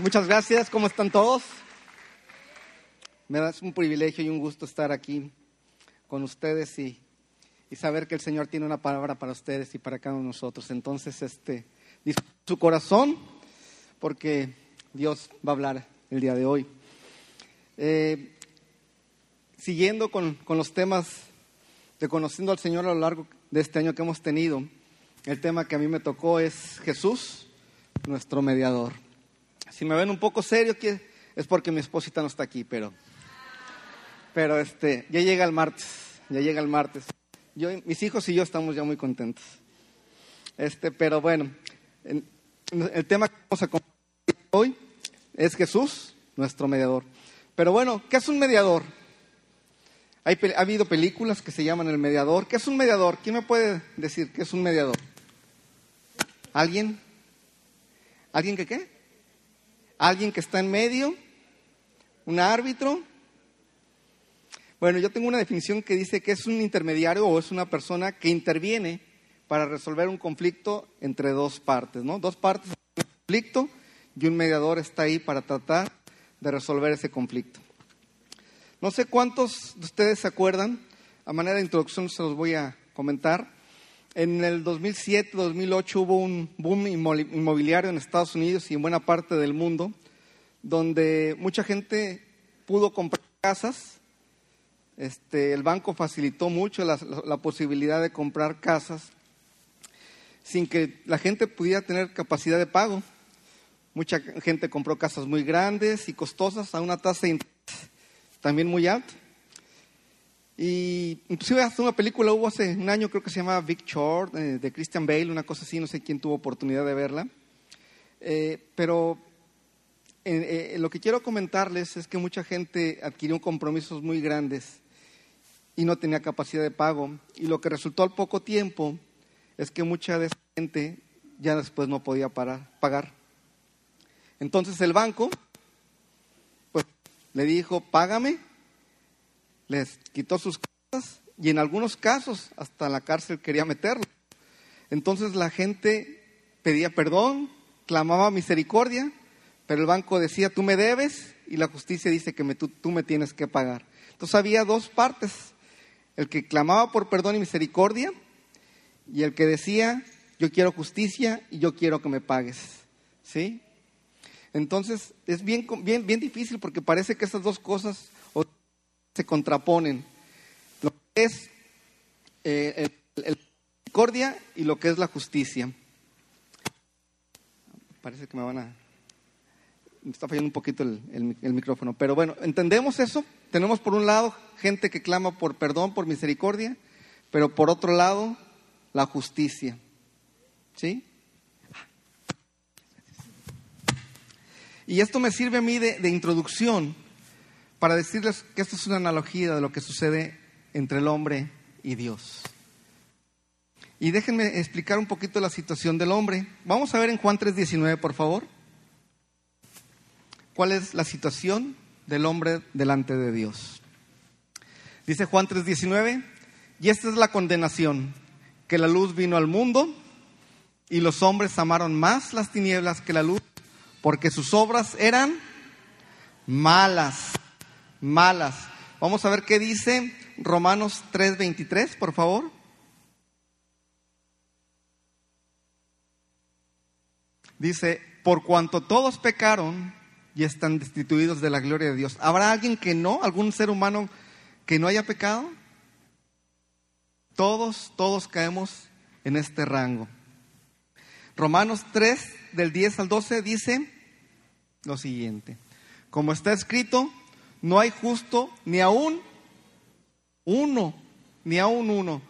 Muchas gracias, ¿cómo están todos? Me da un privilegio y un gusto estar aquí con ustedes y, y, saber que el Señor tiene una palabra para ustedes y para cada uno de nosotros. Entonces, este, su corazón, porque Dios va a hablar el día de hoy. Eh, siguiendo con, con los temas de conociendo al Señor a lo largo de este año que hemos tenido, el tema que a mí me tocó es Jesús, nuestro mediador. Si me ven un poco serio, es porque mi esposita no está aquí, pero, pero este, ya llega el martes, ya llega el martes. Yo, mis hijos y yo estamos ya muy contentos. Este, pero bueno, el, el tema que vamos a compartir hoy es Jesús, nuestro mediador. Pero bueno, ¿qué es un mediador? Hay, ha habido películas que se llaman El Mediador. ¿Qué es un mediador? ¿Quién me puede decir qué es un mediador? ¿Alguien? ¿Alguien que qué? ¿Alguien que está en medio? ¿Un árbitro? Bueno, yo tengo una definición que dice que es un intermediario o es una persona que interviene para resolver un conflicto entre dos partes, ¿no? Dos partes un conflicto y un mediador está ahí para tratar de resolver ese conflicto. No sé cuántos de ustedes se acuerdan, a manera de introducción se los voy a comentar. En el 2007-2008 hubo un boom inmobiliario en Estados Unidos y en buena parte del mundo, donde mucha gente pudo comprar casas. Este, el banco facilitó mucho la, la posibilidad de comprar casas sin que la gente pudiera tener capacidad de pago. Mucha gente compró casas muy grandes y costosas a una tasa de también muy alto. Y inclusive hasta una película hubo hace un año, creo que se llama Big Short, eh, de Christian Bale, una cosa así, no sé quién tuvo oportunidad de verla. Eh, pero eh, lo que quiero comentarles es que mucha gente adquirió compromisos muy grandes y no tenía capacidad de pago. Y lo que resultó al poco tiempo es que mucha de esa gente ya después no podía pagar. Entonces el banco le dijo, págame, les quitó sus casas y en algunos casos hasta la cárcel quería meterlo. Entonces la gente pedía perdón, clamaba misericordia, pero el banco decía, tú me debes y la justicia dice que tú, me tienes que pagar. Entonces había dos partes, el que clamaba por perdón y misericordia y el que decía, yo quiero justicia y yo quiero que me pagues. ¿Sí? Entonces es bien, bien, bien difícil porque parece que esas dos cosas se contraponen. Lo que es eh, misericordia y lo que es la justicia. Parece que me van a... Me está fallando un poquito el, micrófono. Pero bueno, entendemos eso. Tenemos por un lado gente que clama por perdón, por misericordia, pero por otro lado la justicia. ¿Sí? Y esto me sirve a mí de, introducción para decirles que esto es una analogía de lo que sucede entre el hombre y Dios. Y déjenme explicar un poquito la situación del hombre. Vamos a ver en Juan 3:19, por favor. ¿Cuál es la situación del hombre delante de Dios? Dice Juan 3:19, y esta es la condenación, que la luz vino al mundo y los hombres amaron más las tinieblas que la luz porque sus obras eran malas, malas. Vamos a ver qué dice Romanos 3:23, por favor. Dice, por cuanto todos pecaron y están destituidos de la gloria de Dios. ¿Habrá alguien que no, algún ser humano que no haya pecado? Todos, todos caemos en este rango. Romanos 3, del 10 al 12, dice lo siguiente. Como está escrito, no hay justo ni aún uno, ni aún uno.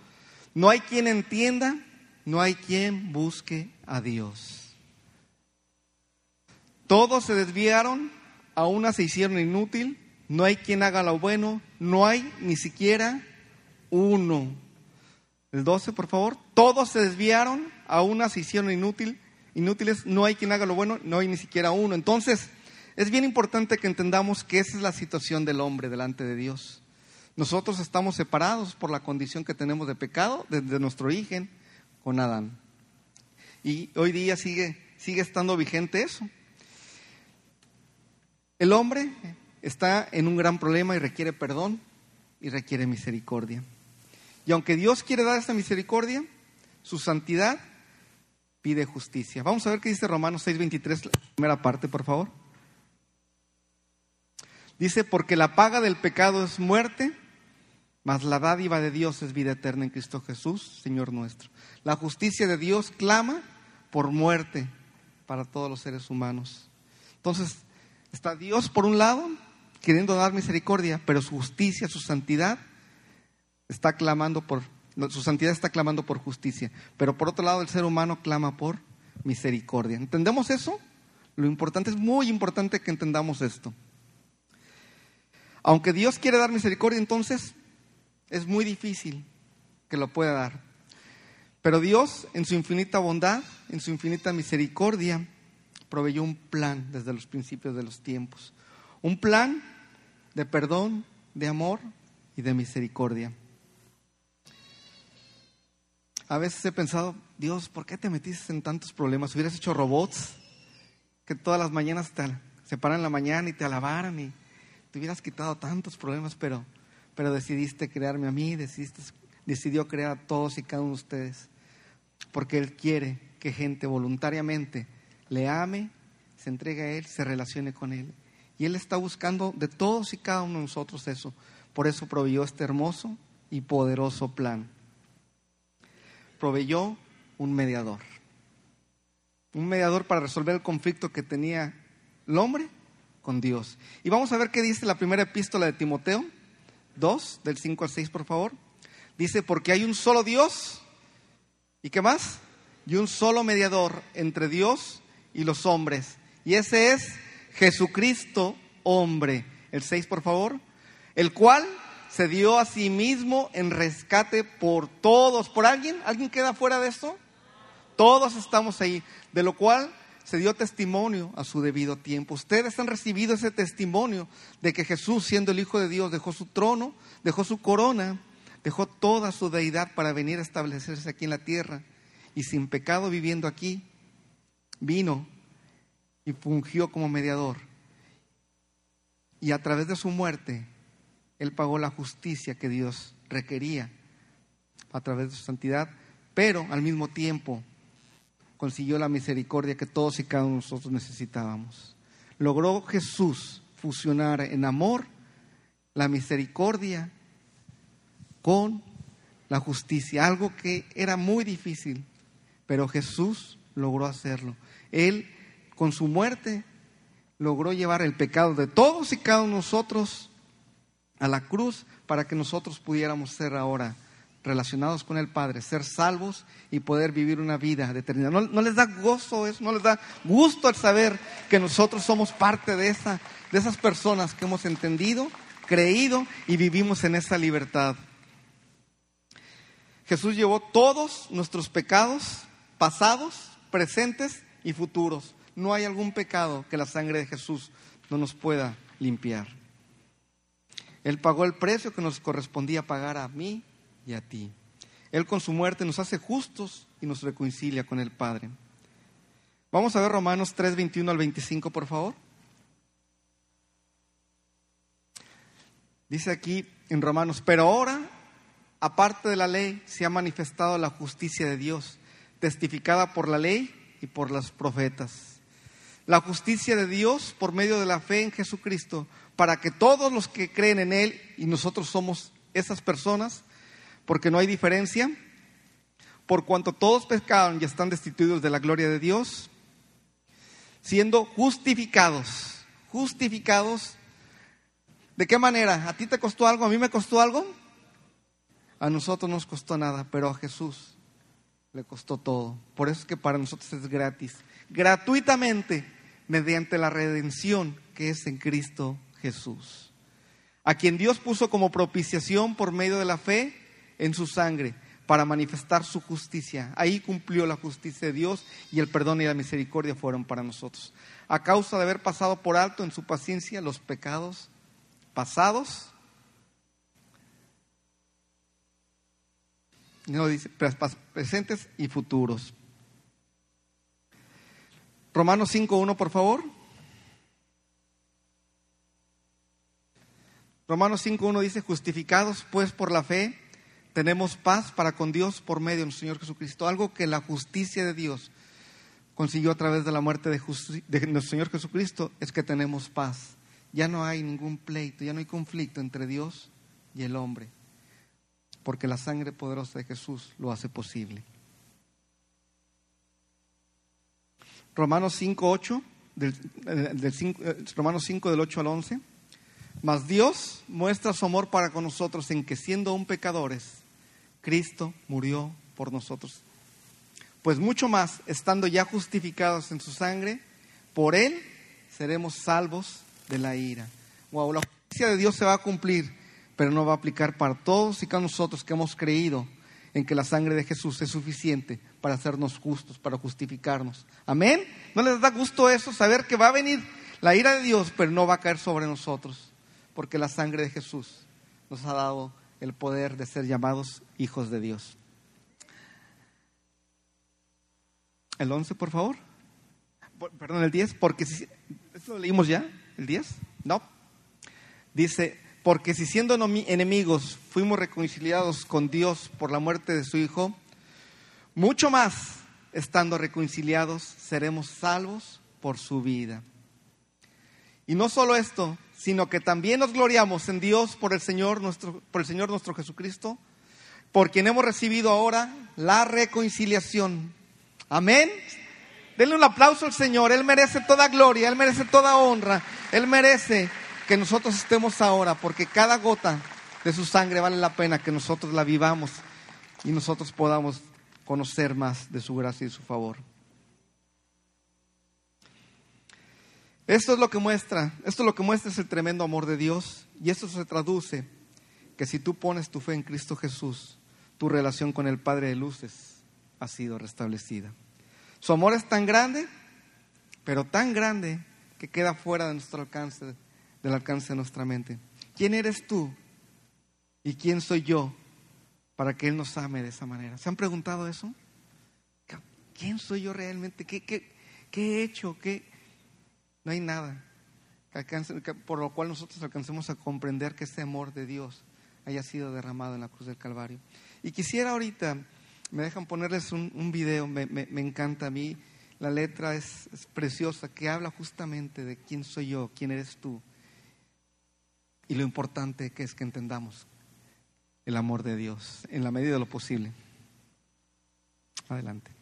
No hay quien entienda, no hay quien busque a Dios. Todos se desviaron, a una se hicieron inútil, no hay quien haga lo bueno, no hay ni siquiera uno. El 12, por favor. Todos se desviaron, a una se hicieron inútil, inútiles, no hay quien haga lo bueno, no hay ni siquiera uno. Entonces, es bien importante que entendamos que esa es la situación del hombre delante de Dios. Nosotros estamos separados por la condición que tenemos de pecado desde nuestro origen con Adán. Y hoy día sigue, sigue estando vigente eso. El hombre está en un gran problema y requiere perdón y requiere misericordia. Y aunque Dios quiere dar esta misericordia, su santidad pide justicia. Vamos a ver qué dice Romanos 6:23, la primera parte, por favor. Dice, porque la paga del pecado es muerte, mas la dádiva de Dios es vida eterna en Cristo Jesús, Señor nuestro. La justicia de Dios clama por muerte para todos los seres humanos. Entonces, está Dios por un lado, queriendo dar misericordia, pero su justicia, su santidad, está clamando por, su santidad está clamando por justicia. Pero por otro lado, el ser humano clama por misericordia. ¿Entendemos eso? Lo importante es muy importante que entendamos esto. Aunque Dios quiere dar misericordia, entonces es muy difícil que lo pueda dar. Pero Dios, en su infinita bondad, en su infinita misericordia, proveyó un plan desde los principios de los tiempos. Un plan de perdón, de amor y de misericordia. A veces he pensado, Dios, ¿por qué te metiste en tantos problemas? Hubieras hecho robots que todas las mañanas se paran en la mañana y te alabaran y te hubieras quitado tantos problemas, pero, pero decidiste crearme a mí, decidiste, decidió crear a todos y cada uno de ustedes, porque Él quiere que gente voluntariamente le ame, se entregue a Él, se relacione con Él. Y Él está buscando de todos y cada uno de nosotros eso. Por eso proveyó este hermoso y poderoso plan. Proveyó un mediador. Un mediador para resolver el conflicto que tenía el hombre con Dios. Y vamos a ver qué dice la primera epístola de Timoteo 2, del 5 al 6, por favor. Dice, porque hay un solo Dios, ¿y qué más? Y un solo mediador entre Dios y los hombres. Y ese es Jesucristo, hombre. El 6, por favor. El cual se dio a sí mismo en rescate por todos. ¿Por alguien? ¿Alguien queda fuera de esto? Todos estamos ahí. De lo cual se dio testimonio a su debido tiempo. Ustedes han recibido ese testimonio de que Jesús, siendo el Hijo de Dios, dejó su trono, dejó su corona, dejó toda su deidad para venir a establecerse aquí en la tierra y sin pecado viviendo aquí, vino y fungió como mediador. Y a través de su muerte, Él pagó la justicia que Dios requería a través de su santidad, pero al mismo tiempo consiguió la misericordia que todos y cada uno de nosotros necesitábamos. Logró Jesús fusionar en amor la misericordia con la justicia, algo que era muy difícil, pero Jesús logró hacerlo. Él, con su muerte, logró llevar el pecado de todos y cada uno de nosotros a la cruz para que nosotros pudiéramos ser ahora relacionados con el Padre, ser salvos y poder vivir una vida de eternidad. ¿No, les da gozo eso? ¿No les da gusto al saber que nosotros somos parte de, esa, de esas personas que hemos entendido, creído y vivimos en esa libertad? Jesús llevó todos nuestros pecados, pasados, presentes y futuros. No hay algún pecado que la sangre de Jesús no nos pueda limpiar. Él pagó el precio que nos correspondía pagar a mí y a ti. Él con su muerte nos hace justos y nos reconcilia con el Padre. Vamos a ver Romanos 3, 21 al 25, por favor. Dice aquí en Romanos, pero ahora, aparte de la ley, se ha manifestado la justicia de Dios, testificada por la ley y por los profetas. La justicia de Dios por medio de la fe en Jesucristo, para que todos los que creen en Él, y nosotros somos esas personas, porque no hay diferencia, por cuanto todos pecaron y están destituidos de la gloria de Dios, siendo justificados, justificados. ¿De qué manera? ¿A ti te costó algo? ¿A mí me costó algo? A nosotros no nos costó nada, pero a Jesús le costó todo. Por eso es que para nosotros es gratis, gratuitamente, mediante la redención que es en Cristo Jesús. A quien Dios puso como propiciación por medio de la fe en su sangre para manifestar su justicia. Ahí cumplió la justicia de Dios y el perdón y la misericordia fueron para nosotros. A causa de haber pasado por alto en su paciencia los pecados pasados, no dice presentes y futuros. Romanos 5.1, por favor. Romanos 5.1 dice, justificados pues por la fe, tenemos paz para con Dios por medio de nuestro Señor Jesucristo. Algo que la justicia de Dios consiguió a través de la muerte de nuestro Señor Jesucristo es que tenemos paz. Ya no hay ningún pleito, ya no hay conflicto entre Dios y el hombre, porque la sangre poderosa de Jesús lo hace posible. Romanos 5, 8, del, 5, eh, Romanos 5 del 8 al 11. Mas Dios muestra su amor para con nosotros en que siendo aún pecadores, Cristo murió por nosotros. Pues mucho más, estando ya justificados en su sangre, por Él seremos salvos de la ira. Wow, la justicia de Dios se va a cumplir, pero no va a aplicar para todos y cada nosotros que hemos creído en que la sangre de Jesús es suficiente para hacernos justos, para justificarnos. Amén. ¿No les da gusto eso? Saber que va a venir la ira de Dios, pero no va a caer sobre nosotros, porque la sangre de Jesús nos ha dado el poder de ser llamados hijos de Dios. El 11, por favor. Perdón, el 10, porque si... ¿Esto lo leímos ya? ¿El 10? No. Dice, porque si siendo enemigos fuimos reconciliados con Dios por la muerte de su Hijo, mucho más, estando reconciliados, seremos salvos por su vida. Y no solo esto, sino que también nos gloriamos en Dios por el Señor nuestro, por el Señor nuestro Jesucristo, por quien hemos recibido ahora la reconciliación. Amén. Denle un aplauso al Señor. Él merece toda gloria, Él merece toda honra, Él merece que nosotros estemos ahora, porque cada gota de su sangre vale la pena que nosotros la vivamos y nosotros podamos conocer más de su gracia y su favor. Esto es lo que muestra, esto es lo que muestra es el tremendo amor de Dios y esto se traduce que si tú pones tu fe en Cristo Jesús, tu relación con el Padre de luces ha sido restablecida. Su amor es tan grande, pero tan grande que queda fuera de nuestro alcance del alcance de nuestra mente. ¿Quién eres tú? ¿Y quién soy yo para que Él nos ame de esa manera? ¿Se han preguntado eso? ¿Quién soy yo realmente? ¿Qué, qué, he hecho? ¿Qué? No hay nada por lo cual nosotros alcancemos a comprender que ese amor de Dios haya sido derramado en la cruz del Calvario. Y quisiera ahorita, me dejan ponerles un, video, me, encanta a mí, la letra es, preciosa, que habla justamente de quién soy yo, quién eres tú, y lo importante que es que entendamos el amor de Dios en la medida de lo posible. Adelante.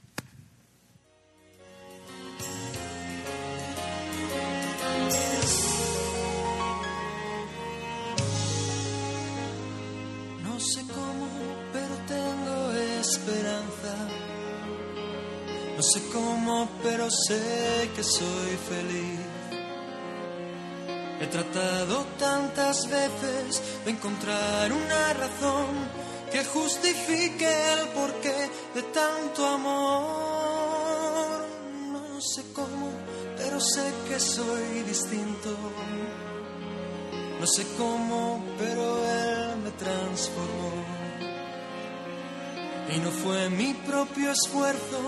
No sé cómo, pero tengo esperanza. No sé cómo, pero sé que soy feliz. He tratado tantas veces de encontrar una razón que justifique el porqué de tanto amor. No sé cómo, pero sé que soy distinto. No sé cómo, pero Él me transformó. Y no fue mi propio esfuerzo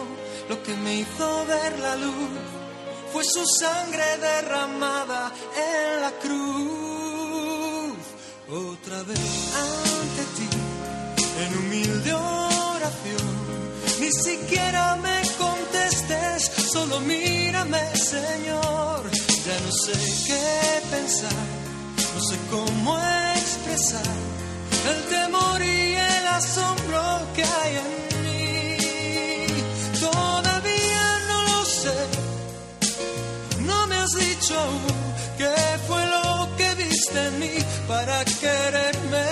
lo que me hizo ver la luz fue su sangre derramada en la cruz. Otra vez ante ti, en humilde oración, ni siquiera me contestes, solo mírame, Señor. Ya no sé qué pensar, no sé cómo expresar el temor y el asombro que hay en mí. Dicho qué fue lo que viste en mí para quererme.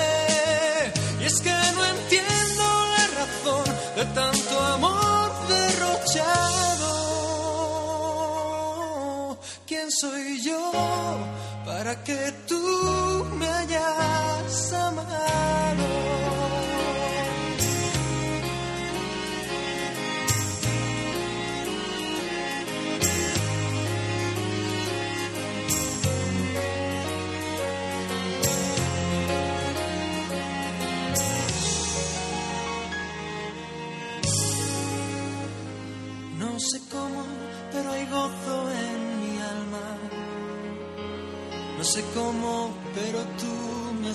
Y es que no entiendo la razón de tanto amor derrochado. ¿Quién soy yo para que tú me hayas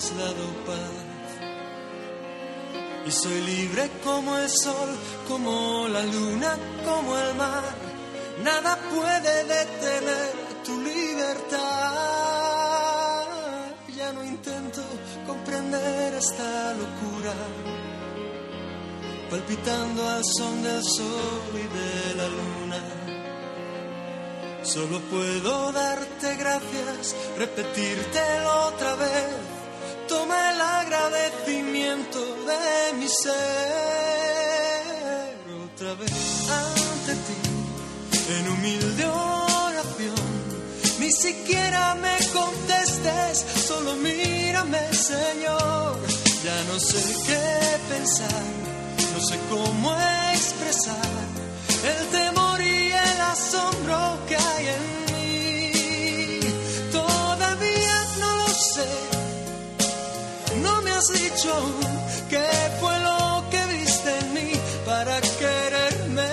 has dado paz. Y soy libre como el sol, como la luna, como el mar. Nada puede detener tu libertad. Ya no intento comprender esta locura, palpitando al son del sol y de la luna. Solo puedo darte gracias, repetírtelo otra vez. Toma el agradecimiento de mi ser otra vez ante ti en humilde oración. Ni siquiera me contestes, solo mírame, Señor. Ya no sé qué pensar, no sé cómo expresar el temor y el asombro que hay en mí. Has dicho qué fue lo que viste en mí para quererme.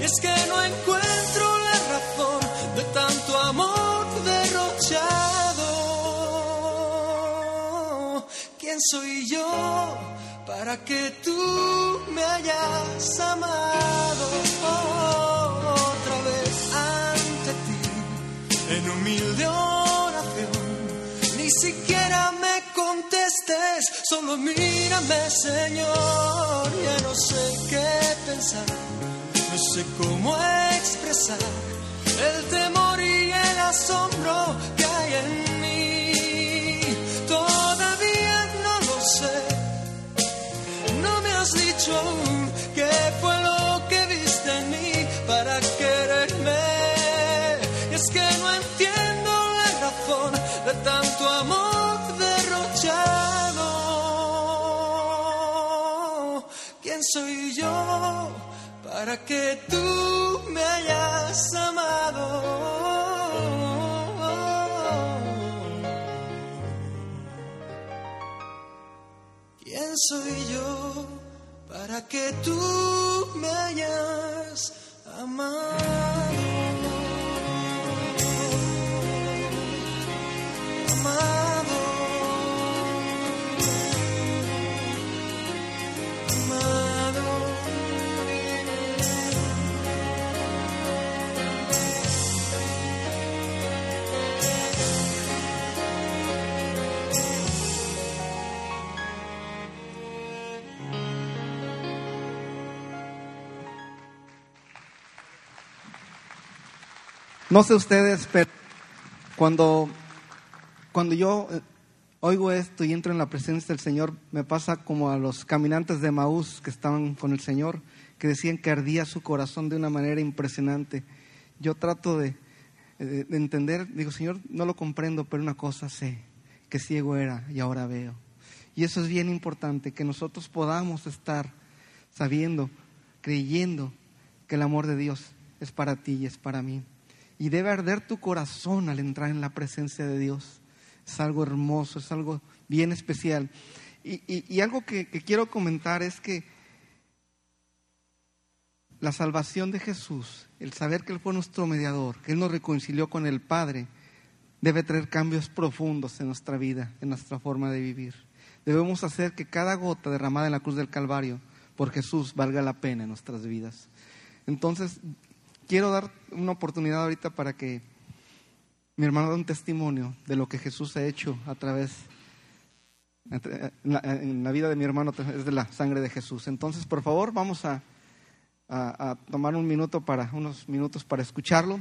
Y es que no encuentro la razón de tanto amor derrochado. ¿Quién soy yo para que tú me hayas amado otra vez ante ti en humilde oración? Ni siquiera solo mírame, Señor. Ya no sé qué pensar, no sé cómo expresar el temor y el asombro que hay en mí. Todavía no lo sé, no me has dicho para que tú me hayas amado? ¿Quién soy yo para que tú me hayas amado? Amado, No sé ustedes, pero cuando, cuando yo eh, oigo esto y entro en la presencia del Señor, me pasa como a los caminantes de Maús que estaban con el Señor, que decían que ardía su corazón de una manera impresionante. Yo trato de, de- de entender, digo, Señor, no lo comprendo, pero una cosa sé, que ciego era y ahora veo. Y eso es bien importante, que nosotros podamos estar sabiendo, creyendo que el amor de Dios es para ti y es para mí. Y debe arder tu corazón al entrar en la presencia de Dios. Es algo hermoso, es algo bien especial. Y, algo que, que quiero comentar es que la salvación de Jesús, el saber que Él fue nuestro mediador, que Él nos reconcilió con el Padre, debe traer cambios profundos en nuestra vida, en nuestra forma de vivir. Debemos hacer que cada gota derramada en la cruz del Calvario por Jesús valga la pena en nuestras vidas. Entonces, quiero dar una oportunidad ahorita para que mi hermano dé un testimonio de lo que Jesús ha hecho a través, en la, vida de mi hermano, es de la sangre de Jesús. Entonces, por favor, vamos a, tomar un minuto para, unos minutos para escucharlo,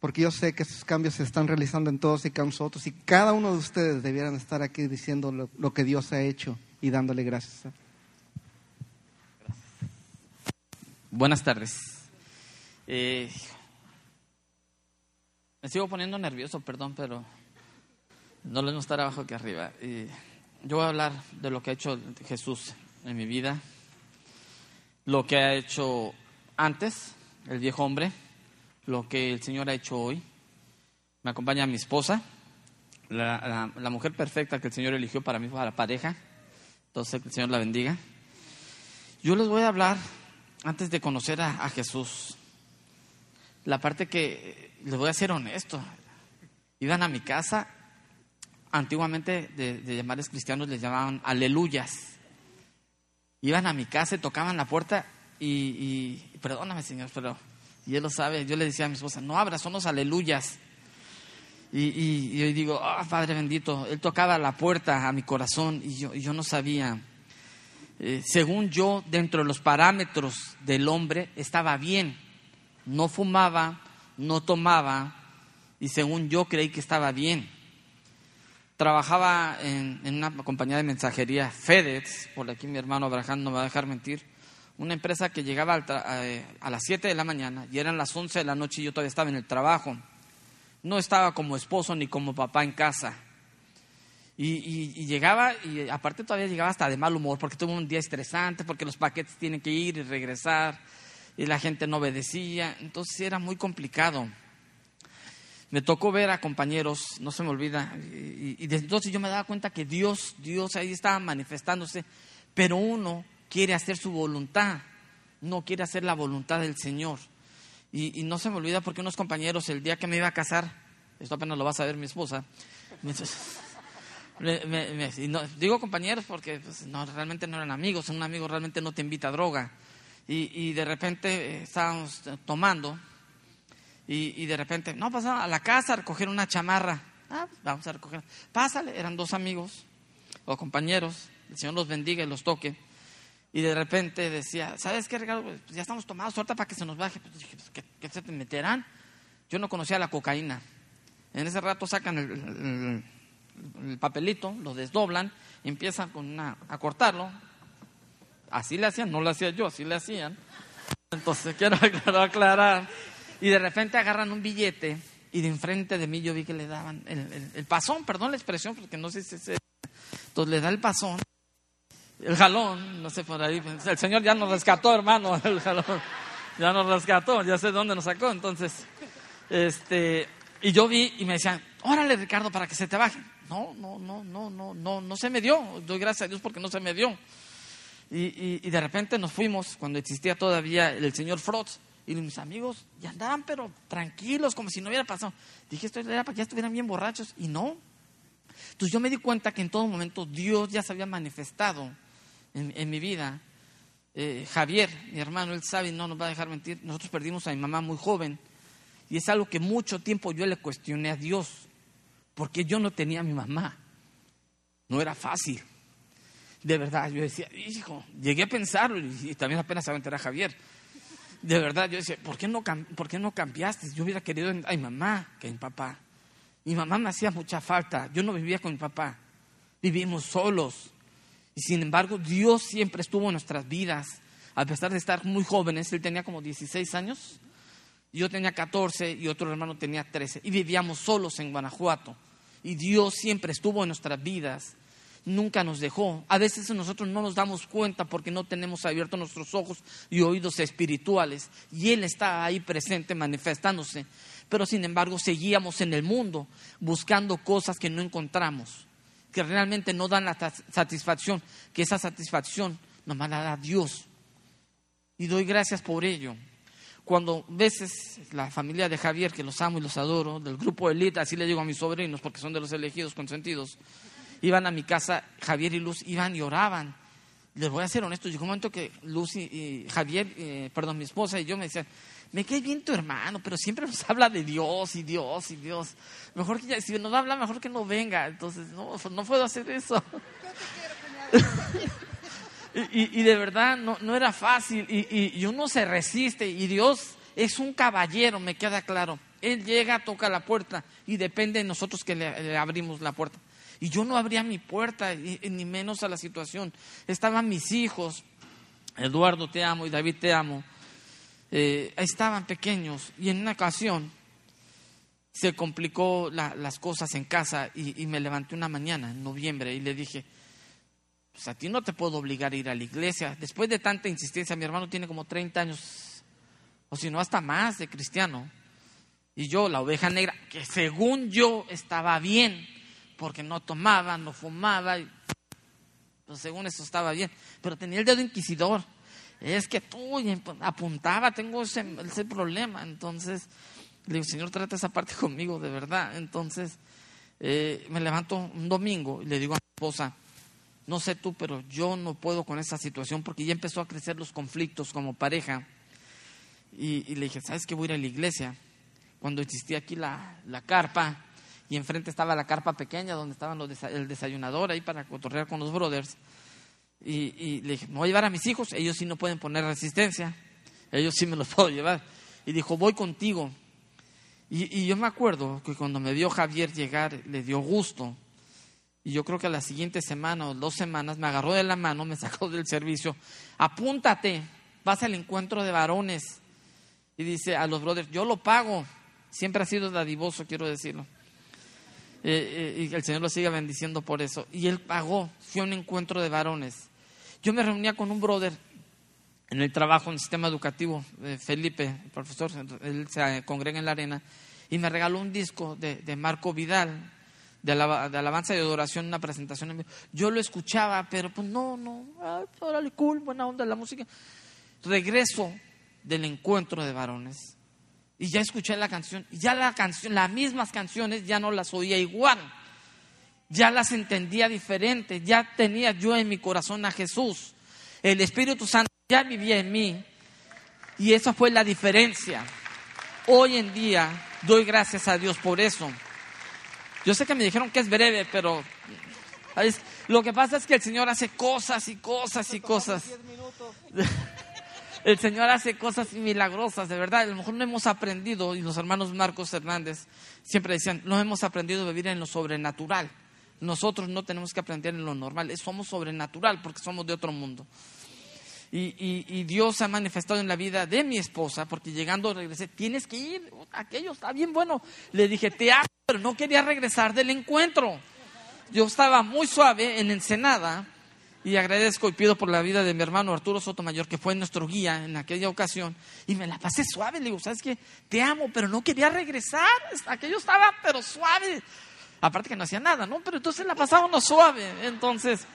porque yo sé que esos cambios se están realizando en todos y cada nosotros, y cada uno de ustedes debieran estar aquí diciendo lo que Dios ha hecho y dándole gracias. Buenas tardes. Eh, me sigo poniendo nervioso, perdón, pero no les estar abajo que arriba. Eh, yo voy a hablar de lo que ha hecho Jesús en mi vida, lo que ha hecho antes, el viejo hombre, lo que el Señor ha hecho hoy. Me acompaña mi esposa, la, la- la mujer perfecta que el Señor eligió para mí, para la pareja. Entonces, que el Señor la bendiga. Yo les voy a hablar, antes de conocer a, a Jesús, la parte que les voy a ser honesto. Iban a mi casa antiguamente de, de cristianos les llamaban aleluyas. Iban a mi casa y tocaban la puerta y, perdóname señor, pero y él lo sabe, yo le decía a mi esposa, no abras, son los aleluyas. Y, yo digo, ah, Padre bendito, él tocaba la puerta a mi corazón y yo, y yo no sabía. Eh, según yo, dentro de los parámetros del hombre, estaba bien. No fumaba, no tomaba, y según yo creí que estaba bien. Trabajaba en, en una compañía de mensajería, FedEx, por aquí mi hermano Abraham no me va a dejar mentir, una empresa que llegaba eh, a las 7 de la mañana y eran las 11 de la noche y yo todavía estaba en el trabajo. No estaba como esposo ni como papá en casa. Y, y- y llegaba, y aparte todavía llegaba hasta de mal humor, porque tuvo un día estresante, porque los paquetes tienen que ir y regresar, y la gente no obedecía, entonces era muy complicado. Me tocó ver a compañeros, no se me olvida, y, desde entonces yo me daba cuenta que Dios, Dios ahí estaba manifestándose, pero uno quiere hacer su voluntad, no quiere hacer la voluntad del Señor. Y, no se me olvida porque unos compañeros, el día que me iba a casar, esto apenas lo va a saber mi esposa, me- me- no- digo compañeros porque pues, no, realmente no eran amigos, un amigo realmente no te invita a droga. Y, y de repente eh, estábamos eh, tomando y, y de repente, no, pasaba a la casa a recoger una chamarra. Ah, pues, vamos a recoger. Pásale, eran dos amigos o compañeros, el Señor los bendiga y los toque. Y de repente decía, ¿sabes qué, Ricardo? Pues ya estamos tomados, suelta para que se nos baje. Pues dije, pues, ¿qué, se te meterán? Yo no conocía la cocaína. En ese rato sacan el, el- el papelito, lo desdoblan, empiezan con una, a cortarlo. Así le hacían, no lo hacía yo, así le hacían. Entonces quiero aclarar. Y de repente agarran un billete y de enfrente de mí yo vi que le daban el, pasón, perdón la expresión, porque no sé si es... Entonces le da el pasón, el jalón, no sé por ahí. El Señor ya nos rescató, hermano, el jalón. Ya nos rescató, ya sé dónde nos sacó. Entonces, este, y yo vi y me decían, órale Ricardo para que se te baje. No, no, no, no, no, no, no se me dio. Doy gracias a Dios porque no se me dio. Y, y- de repente nos fuimos, cuando existía todavía el señor Frotz, y mis amigos ya andaban, pero tranquilos, como si no hubiera pasado. Dije, esto era para que ya estuvieran bien borrachos, y no. Entonces yo me di cuenta que en todo momento Dios ya se había manifestado en, en mi vida. Eh, Javier, mi hermano, él sabe y no nos va a dejar mentir, nosotros perdimos a mi mamá muy joven, y es algo que mucho tiempo yo le cuestioné a Dios, porque yo no tenía a mi mamá. No era fácil. De verdad, yo decía, hijo, llegué a pensarlo y, también apenas se va a enterar Javier. De verdad, yo decía, ¿por qué no, cam- ¿por qué no cambiaste? Yo hubiera querido a mi mamá que a mi papá. Mi mamá me hacía mucha falta. Yo no vivía con mi papá. Vivimos solos. Y sin embargo, Dios siempre estuvo en nuestras vidas. A pesar de estar muy jóvenes, él tenía como 16 años. Yo tenía 14 y otro hermano tenía 13. Y vivíamos solos en Guanajuato. Y Dios siempre estuvo en nuestras vidas. Nunca nos dejó. A veces nosotros no nos damos cuenta porque no tenemos abiertos nuestros ojos y oídos espirituales. Y Él está ahí presente, manifestándose. Pero sin embargo, seguíamos en el mundo buscando cosas que no encontramos, que realmente no dan la satisfacción, que esa satisfacción nomás la da Dios. Y doy gracias por ello cuando veces la familia de Javier, que los amo y los adoro, del grupo Elite, así le digo a mis sobrinos porque son de los elegidos consentidos, iban a mi casa, Javier y Luz iban y oraban. Les voy a ser honesto, llegó un momento que Luz y, Javier, eh, perdón, mi esposa y yo me decían, me cae bien tu hermano, pero siempre nos habla de Dios y Dios y Dios. Mejor que ya, si nos va a hablar, mejor que no venga. Entonces, no, no puedo hacer eso. Y, de verdad no, no era fácil y, y- y uno se resiste y Dios es un caballero, me queda claro. Él llega, toca la puerta y depende de nosotros que le abrimos la puerta. Y yo no abría mi puerta, ni menos a la situación. Estaban mis hijos, Eduardo te amo y David te amo. Eh, estaban pequeños y en una ocasión se complicó la- las cosas en casa y, y me levanté una mañana en noviembre y le dije, pues a ti no te puedo obligar a ir a la iglesia. Después de tanta insistencia, mi hermano tiene como 30 años, o si no, hasta más de cristiano. Y yo, la oveja negra, que según yo estaba bien, porque no tomaba, no fumaba, y, pues según eso estaba bien, pero tenía el dedo inquisidor. Es que tú y apuntaba, tengo ese, problema. Entonces, le digo, Señor, trata esa parte conmigo, de verdad. Entonces, Eh, me levanto un domingo y le digo a mi esposa, no sé tú, pero yo no puedo con esa situación porque ya empezó a crecer los conflictos como pareja. Y, le dije, ¿sabes qué? Voy a ir a la iglesia. Cuando existía aquí la, la carpa y enfrente estaba la carpa pequeña donde estaban los el desayunador ahí para cotorrear con los brothers. Y, y, le dije, me voy a llevar a mis hijos, ellos sí no pueden poner resistencia, ellos sí me los puedo llevar. Y dijo, voy contigo. Y, yo me acuerdo que cuando me vio Javier llegar, le dio gusto. Y yo creo que a la siguiente semana o dos semanas me agarró de la mano, me sacó del servicio, apúntate, vas al encuentro de varones. Y dice a los brothers, yo lo pago. Siempre ha sido dadivoso, quiero decirlo. Eh, eh, y el Señor lo siga bendiciendo por eso. Y él pagó, fue un encuentro de varones. Yo me reunía con un brother en el trabajo en el sistema educativo, Felipe, el profesor, él se congrega en la arena, y me regaló un disco de, Marco Vidal, de, alabanza y adoración, una presentación. Yo lo escuchaba, pero pues no, no, órale, cool, buena onda la música. Regreso del encuentro de varones y ya escuché la canción, y ya la canción, las mismas canciones ya no las oía igual, ya las entendía diferente, ya tenía yo en mi corazón a Jesús, el Espíritu Santo ya vivía en mí y esa fue la diferencia. Hoy en día doy gracias a Dios por eso. Yo sé que me dijeron que es breve, pero lo que pasa es que el Señor hace cosas y cosas y cosas. El Señor hace cosas milagrosas, de verdad. A lo mejor no hemos aprendido, y los hermanos Marcos Hernández siempre decían, no hemos aprendido a vivir en lo sobrenatural. Nosotros no tenemos que aprender en lo normal, somos sobrenatural porque somos de otro mundo. Y, Dios ha manifestado en la vida de mi esposa, porque llegando regresé, tienes que ir, aquello está bien bueno. Le dije, te amo, pero no quería regresar del encuentro. Yo estaba muy suave en Ensenada y agradezco y pido por la vida de mi hermano Arturo Sotomayor, que fue nuestro guía en aquella ocasión, y me la pasé suave. Le digo, ¿sabes qué? Te amo, pero no quería regresar. Aquello estaba, pero suave. Aparte que no hacía nada, ¿no? Pero entonces la pasábamos suave. Entonces,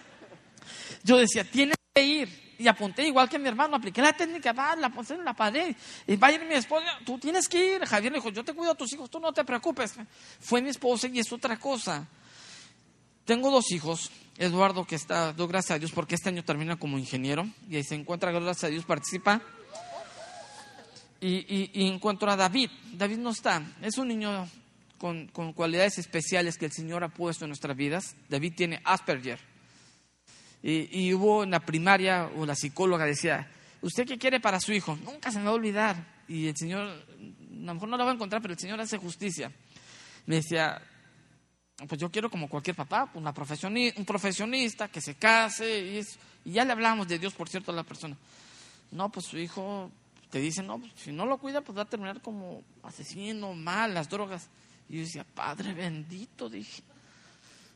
yo decía, tienes que ir. Y apunté igual que mi hermano, apliqué la técnica, va, la puse en la pared. Y vaya mi esposa, tú tienes que ir. Javier le dijo, yo te cuido a tus hijos, tú no te preocupes. Fue mi esposa y es otra cosa. Tengo dos hijos Eduardo, que está, doy gracias a Dios porque este año termina como ingeniero y ahí se encuentra, gracias a Dios, participa. Y, encuentro a David. David no está, es un niño con, cualidades especiales que el Señor ha puesto en nuestras vidas. David tiene Asperger. Y, hubo en la primaria, o la psicóloga decía, ¿usted qué quiere para su hijo? Nunca se me va a olvidar. Y el Señor, a lo mejor no lo va a encontrar, pero el Señor hace justicia. Me decía, pues yo quiero como cualquier papá, una un profesionista que se case y, y, ya le hablamos de Dios, por cierto, a la persona. No, pues su hijo te dice, no, pues, si no lo cuida, pues va a terminar como asesino, mal, las drogas. Y yo decía, Padre bendito, dije.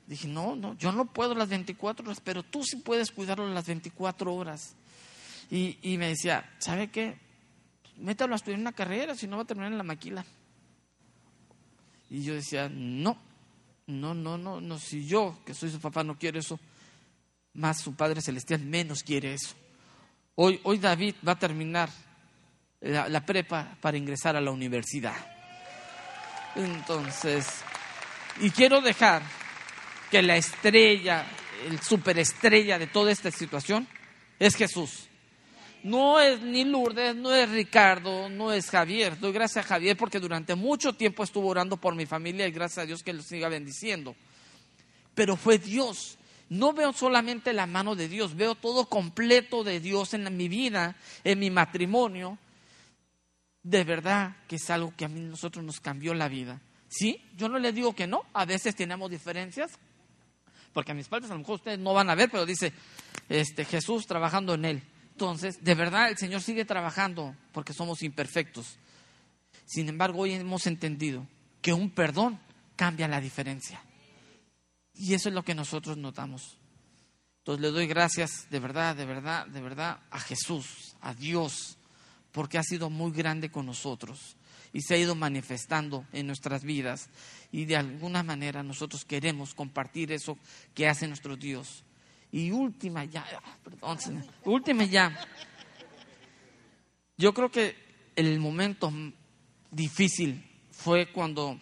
Dije, no, no, yo no puedo las 24 horas, pero tú sí puedes cuidarlo las 24 horas. Y, y me decía, ¿sabe qué? Métalo a estudiar una carrera, si no va a terminar en la maquila. Y yo decía, no, no, no, no, no, si yo, que soy su papá, no quiero eso, más su Padre Celestial menos quiere eso. Hoy, hoy David va a terminar la, prepa para ingresar a la universidad. Entonces, y quiero dejar que la estrella, el superestrella de toda esta situación es Jesús. No es ni Lourdes, no es Ricardo, no es Javier. Doy gracias a Javier porque durante mucho tiempo estuvo orando por mi familia y gracias a Dios que lo siga bendiciendo. Pero fue Dios. No veo solamente la mano de Dios, veo todo completo de Dios en mi vida, en mi matrimonio. De verdad que es algo que a mí nosotros nos cambió la vida. Sí, yo no le digo que no, a veces tenemos diferencias, porque a mis padres a lo mejor ustedes no van a ver, pero dice este, Jesús trabajando en él. Entonces, de verdad, el Señor sigue trabajando porque somos imperfectos. Sin embargo, hoy hemos entendido que un perdón cambia la diferencia. Y eso es lo que nosotros notamos. Entonces le doy gracias de verdad, de verdad, de verdad a Jesús, a Dios, porque ha sido muy grande con nosotros y se ha ido manifestando en nuestras vidas. Y de alguna manera nosotros queremos compartir eso que hace nuestro Dios. Y última ya, perdón, última ya. Yo creo que el momento difícil fue cuando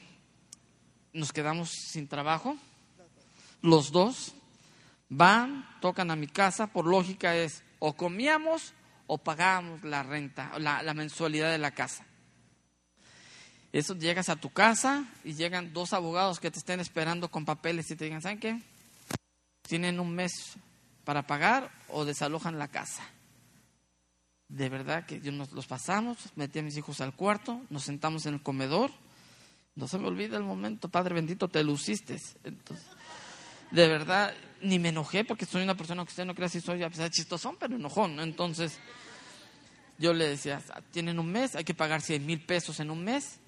nos quedamos sin trabajo, los dos van, tocan a mi casa, por lógica es o comíamos o pagábamos la renta, la, la mensualidad de la casa. Eso llegas a tu casa y llegan dos abogados que te estén esperando con papeles y te digan, ¿saben qué? Tienen un mes para pagar o desalojan la casa. De verdad que yo nos los pasamos, metí a mis hijos al cuarto, nos sentamos en el comedor. No se me olvida el momento, Padre bendito, te luciste. Entonces, de verdad, ni me enojé porque soy una persona que usted no crea si soy a pesar de chistosón, pero enojón. Entonces, yo le decía, tienen un mes, hay que pagar 100 mil pesos en un mes.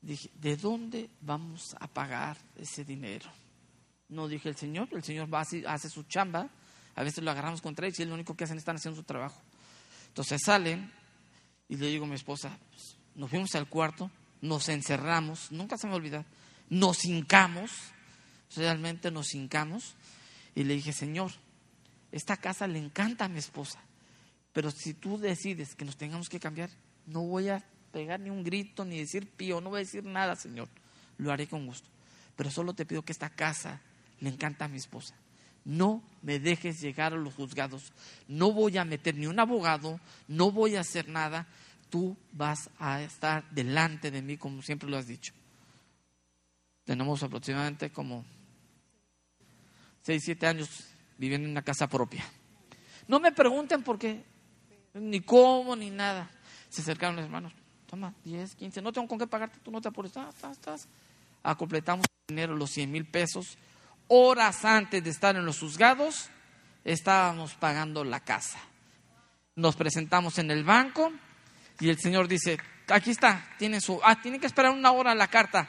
Dije, ¿de dónde vamos a pagar ese dinero? No dije el Señor, el Señor va hace su chamba, a veces lo agarramos contra él y lo único que hacen están haciendo su trabajo. Entonces salen y le digo a mi esposa, pues, nos fuimos al cuarto, nos encerramos, nunca se me olvida, nos hincamos, realmente nos hincamos y le dije, Señor, esta casa le encanta a mi esposa, pero si tú decides que nos tengamos que cambiar, no voy a pegar ni un grito, ni decir pío, no voy a decir nada, Señor, lo haré con gusto, pero solo te pido que esta casa le encanta a mi esposa. No me dejes llegar a los juzgados. No voy a meter ni un abogado, no voy a hacer nada. Tú vas a estar delante de mí como siempre lo has dicho. Tenemos aproximadamente como 6, 7 años viviendo en una casa propia. No me pregunten por qué, ni cómo, ni nada. Se acercaron los hermanos. Toma, 10, 15, no tengo con qué pagarte, tú no te apures. Estás, estás, estás. Ah, completamos el dinero, los 100 mil pesos horas antes de estar en los juzgados, estábamos pagando la casa. Nos presentamos en el banco y el señor dice, aquí está, tiene su, ah, tiene que esperar una hora la carta.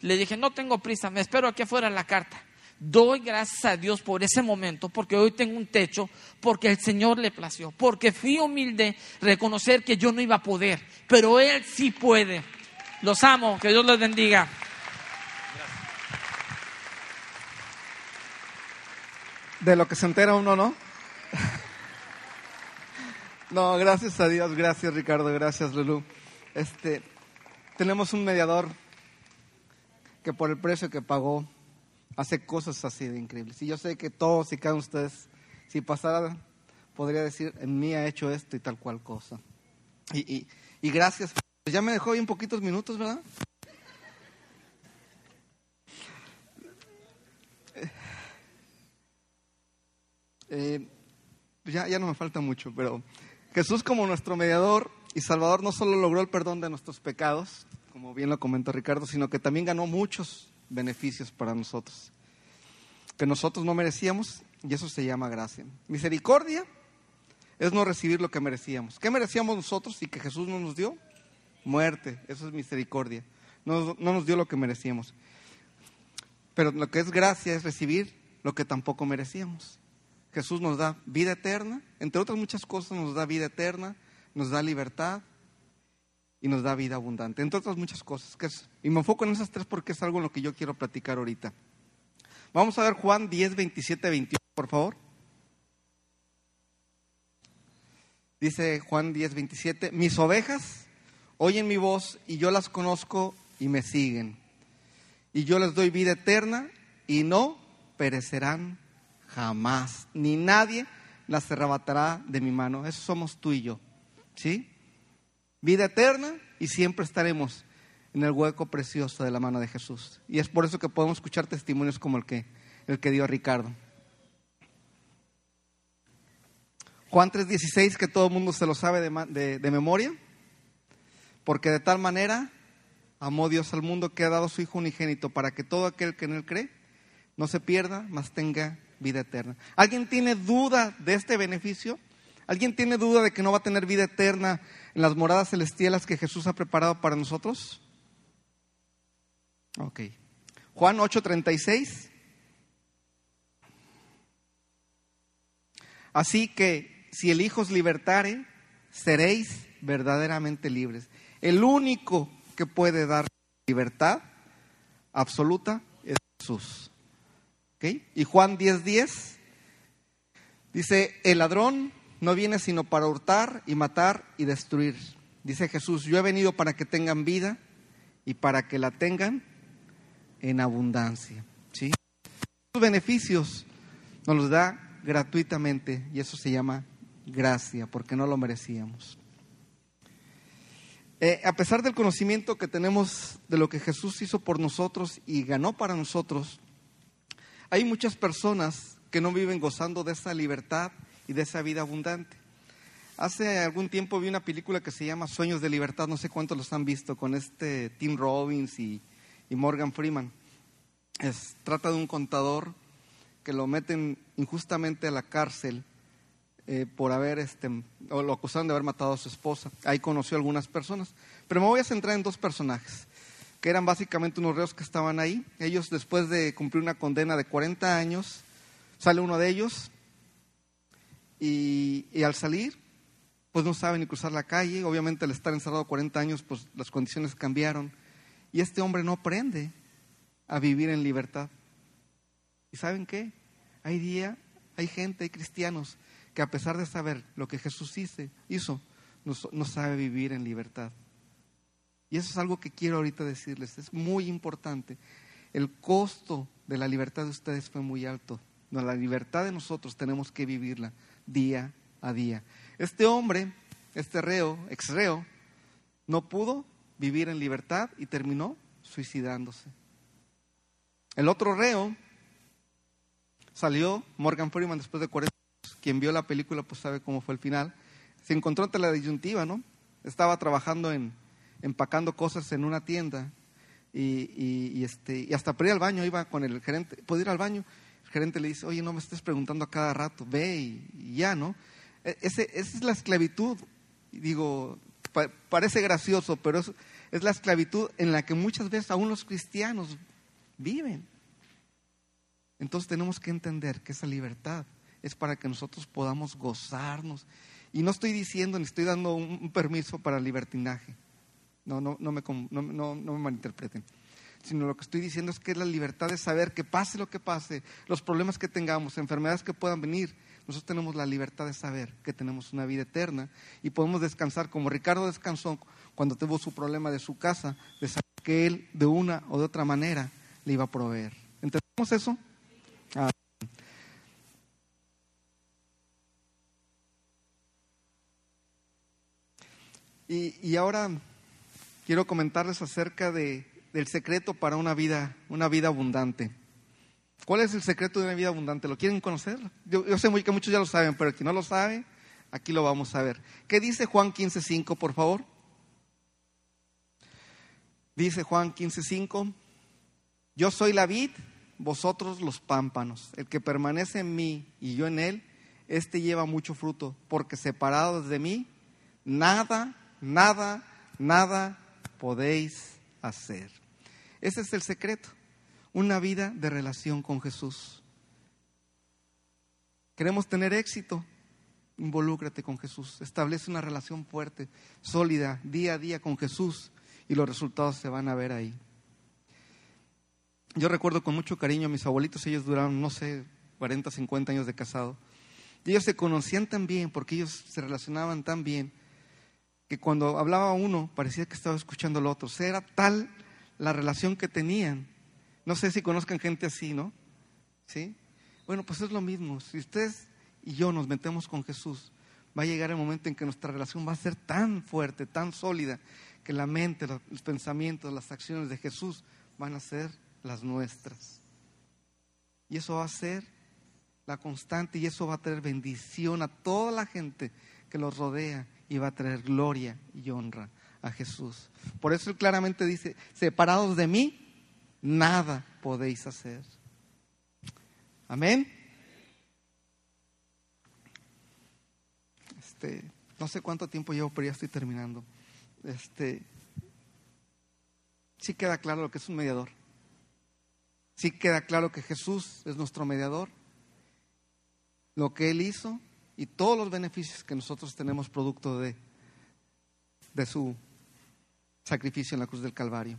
Le dije, no tengo prisa, me espero aquí afuera la carta. Doy gracias a Dios por ese momento, porque hoy tengo un techo, porque el Señor le plació, porque fui humilde reconocer que yo no iba a poder, pero Él sí puede. Los amo, que Dios les bendiga. De lo que se entera uno, ¿no? No, gracias a Dios, gracias Ricardo, gracias Lulú. Este, tenemos un mediador que por el precio que pagó hace cosas así de increíbles. Y yo sé que todos y cada uno de ustedes, si pasara, podría decir, en mí ha hecho esto y tal cual cosa. Y, y, y gracias. Ya me dejó bien poquitos minutos, ¿verdad? Eh, ya, ya no me falta mucho, pero Jesús como nuestro mediador y salvador no solo logró el perdón de nuestros pecados, como bien lo comentó Ricardo, sino que también ganó muchos beneficios para nosotros, que nosotros no merecíamos, y eso se llama gracia. Misericordia es no recibir lo que merecíamos. ¿Qué merecíamos nosotros y que Jesús no nos dio? Muerte, eso es misericordia. No, no nos dio lo que merecíamos. Pero lo que es gracia es recibir lo que tampoco merecíamos. Jesús nos da vida eterna, entre otras muchas cosas nos da vida eterna, nos da libertad y nos da vida abundante, entre otras muchas cosas. y me enfoco en esas tres porque es algo en lo que yo quiero platicar ahorita. Vamos a ver Juan 10, 27, 28, por favor. Dice Juan 10, 27, mis ovejas oyen mi voz y yo las conozco y me siguen. Y yo les doy vida eterna y no perecerán jamás, ni nadie las arrebatará de mi mano. Eso somos tú y yo, ¿sí? Vida eterna y siempre estaremos en el hueco precioso de la mano de Jesús. Y es por eso que podemos escuchar testimonios como el que, el que dio Ricardo. Juan 3:16, que todo el mundo se lo sabe de, de memoria, porque de tal manera amó Dios al mundo que ha dado su Hijo unigénito para que todo aquel que en él cree no se pierda, mas tenga vida eterna. ¿Alguien tiene duda de este beneficio? ¿Alguien tiene duda de que no va a tener vida eterna en las moradas celestiales que Jesús ha preparado para nosotros? Ok. Juan 8:36. Así que si el Hijo os libertare, seréis verdaderamente libres. El único que puede dar libertad absoluta es Jesús. Y Juan 10:10 10, dice, el ladrón no viene sino para hurtar y matar y destruir. Dice Jesús, yo he venido para que tengan vida y para que la tengan en abundancia. ¿sí? Beneficios nos los da gratuitamente y eso se llama gracia, porque no lo merecíamos. Eh, a pesar del conocimiento que tenemos de lo que Jesús hizo por nosotros y ganó para nosotros, hay muchas personas que no viven gozando de esa libertad y de esa vida abundante. Hace algún tiempo vi una película que se llama Sueños de Libertad, no sé cuántos los han visto, con este Tim Robbins y, Morgan Freeman. Es, trata de un contador que lo meten injustamente a la cárcel eh, por haber, este, o lo acusaron de haber matado a su esposa. Ahí conoció a algunas personas. Pero me voy a centrar en dos personajes, que eran básicamente unos reos que estaban ahí. Ellos, después de cumplir una condena de 40 años, sale uno de ellos y, al salir pues no sabe ni cruzar la calle. Obviamente al estar encerrado 40 años, pues las condiciones cambiaron. Y este hombre no aprende a vivir en libertad. ¿Y saben qué? Hay día, hay gente, hay cristianos que a pesar de saber lo que Jesús hizo, no sabe vivir en libertad. Y eso es algo que quiero ahorita decirles. Es muy importante. El costo de la libertad de ustedes fue muy alto. No, la libertad de nosotros tenemos que vivirla día a día. Este hombre, este reo, ex reo, no pudo vivir en libertad y terminó suicidándose. El otro reo salió, Morgan Freeman, después de 40 años, quien vio la película pues sabe cómo fue el final, se encontró ante la disyuntiva, ¿no? Estaba trabajando en, empacando cosas en una tienda y, este, y hasta para ir al baño iba con el gerente, ¿puedo ir al baño? El gerente le dice, oye, no me estés preguntando a cada rato, ve y ya, ¿no? E, esa es la esclavitud. Digo, parece gracioso, pero es, es la esclavitud en la que muchas veces aún los cristianos viven. Entonces tenemos que entender que esa libertad es para que nosotros podamos gozarnos. Y no estoy diciendo ni estoy dando un, permiso para libertinaje. No, no, no, me, no, me malinterpreten. Sino lo que estoy diciendo es que la libertad de saber que pase lo que pase, los problemas que tengamos, enfermedades que puedan venir, nosotros tenemos la libertad de saber que tenemos una vida eterna y podemos descansar como Ricardo descansó cuando tuvo su problema de su casa, de saber que él de una o de otra manera le iba a proveer. ¿Entendemos eso? Ah. Y, ahora quiero comentarles acerca de, del secreto para una vida, una vida abundante. ¿Cuál es el secreto de una vida abundante? ¿Lo quieren conocer? Yo, sé muy que muchos ya lo saben, pero quien no lo sabe, aquí lo vamos a ver. ¿Qué dice Juan 15.5, por favor? Dice Juan 15.5, yo soy la vid, vosotros los pámpanos. El que permanece en mí y yo en él, este lleva mucho fruto, porque separados de mí, nada, nada, nada podéis hacer. Ese es el secreto una vida de relación con Jesús. Queremos tener éxito, involúcrate con Jesús, establece una relación fuerte, sólida, día a día con Jesús y los resultados se van a ver ahí. Yo recuerdo con mucho cariño a mis abuelitos, ellos duraron, no sé, 40, 50 años de casado. Y ellos se conocían tan bien, porque ellos se relacionaban tan bien, cuando hablaba uno parecía que estaba escuchando al otro. O era tal la relación que tenían no sé si conozcan gente así, ¿no? ¿Sí? Bueno, pues es lo mismo. Si ustedes y yo nos metemos con Jesús, va a llegar el momento en que nuestra relación va a ser tan fuerte, tan sólida, que la mente, los pensamientos, las acciones de Jesús van a ser las nuestras. Y eso va a ser la constante y eso va a traer bendición a toda la gente que los rodea y va a traer gloria y honra a Jesús. Por eso él claramente dice, separados de mí, nada podéis hacer. Amén. Este, no sé cuánto tiempo llevo, pero ya estoy terminando. Este, sí queda claro lo que es un mediador. Sí queda claro que Jesús es nuestro mediador. Lo que Él hizo y todos los beneficios que nosotros tenemos producto de, de su sacrificio en la cruz del Calvario.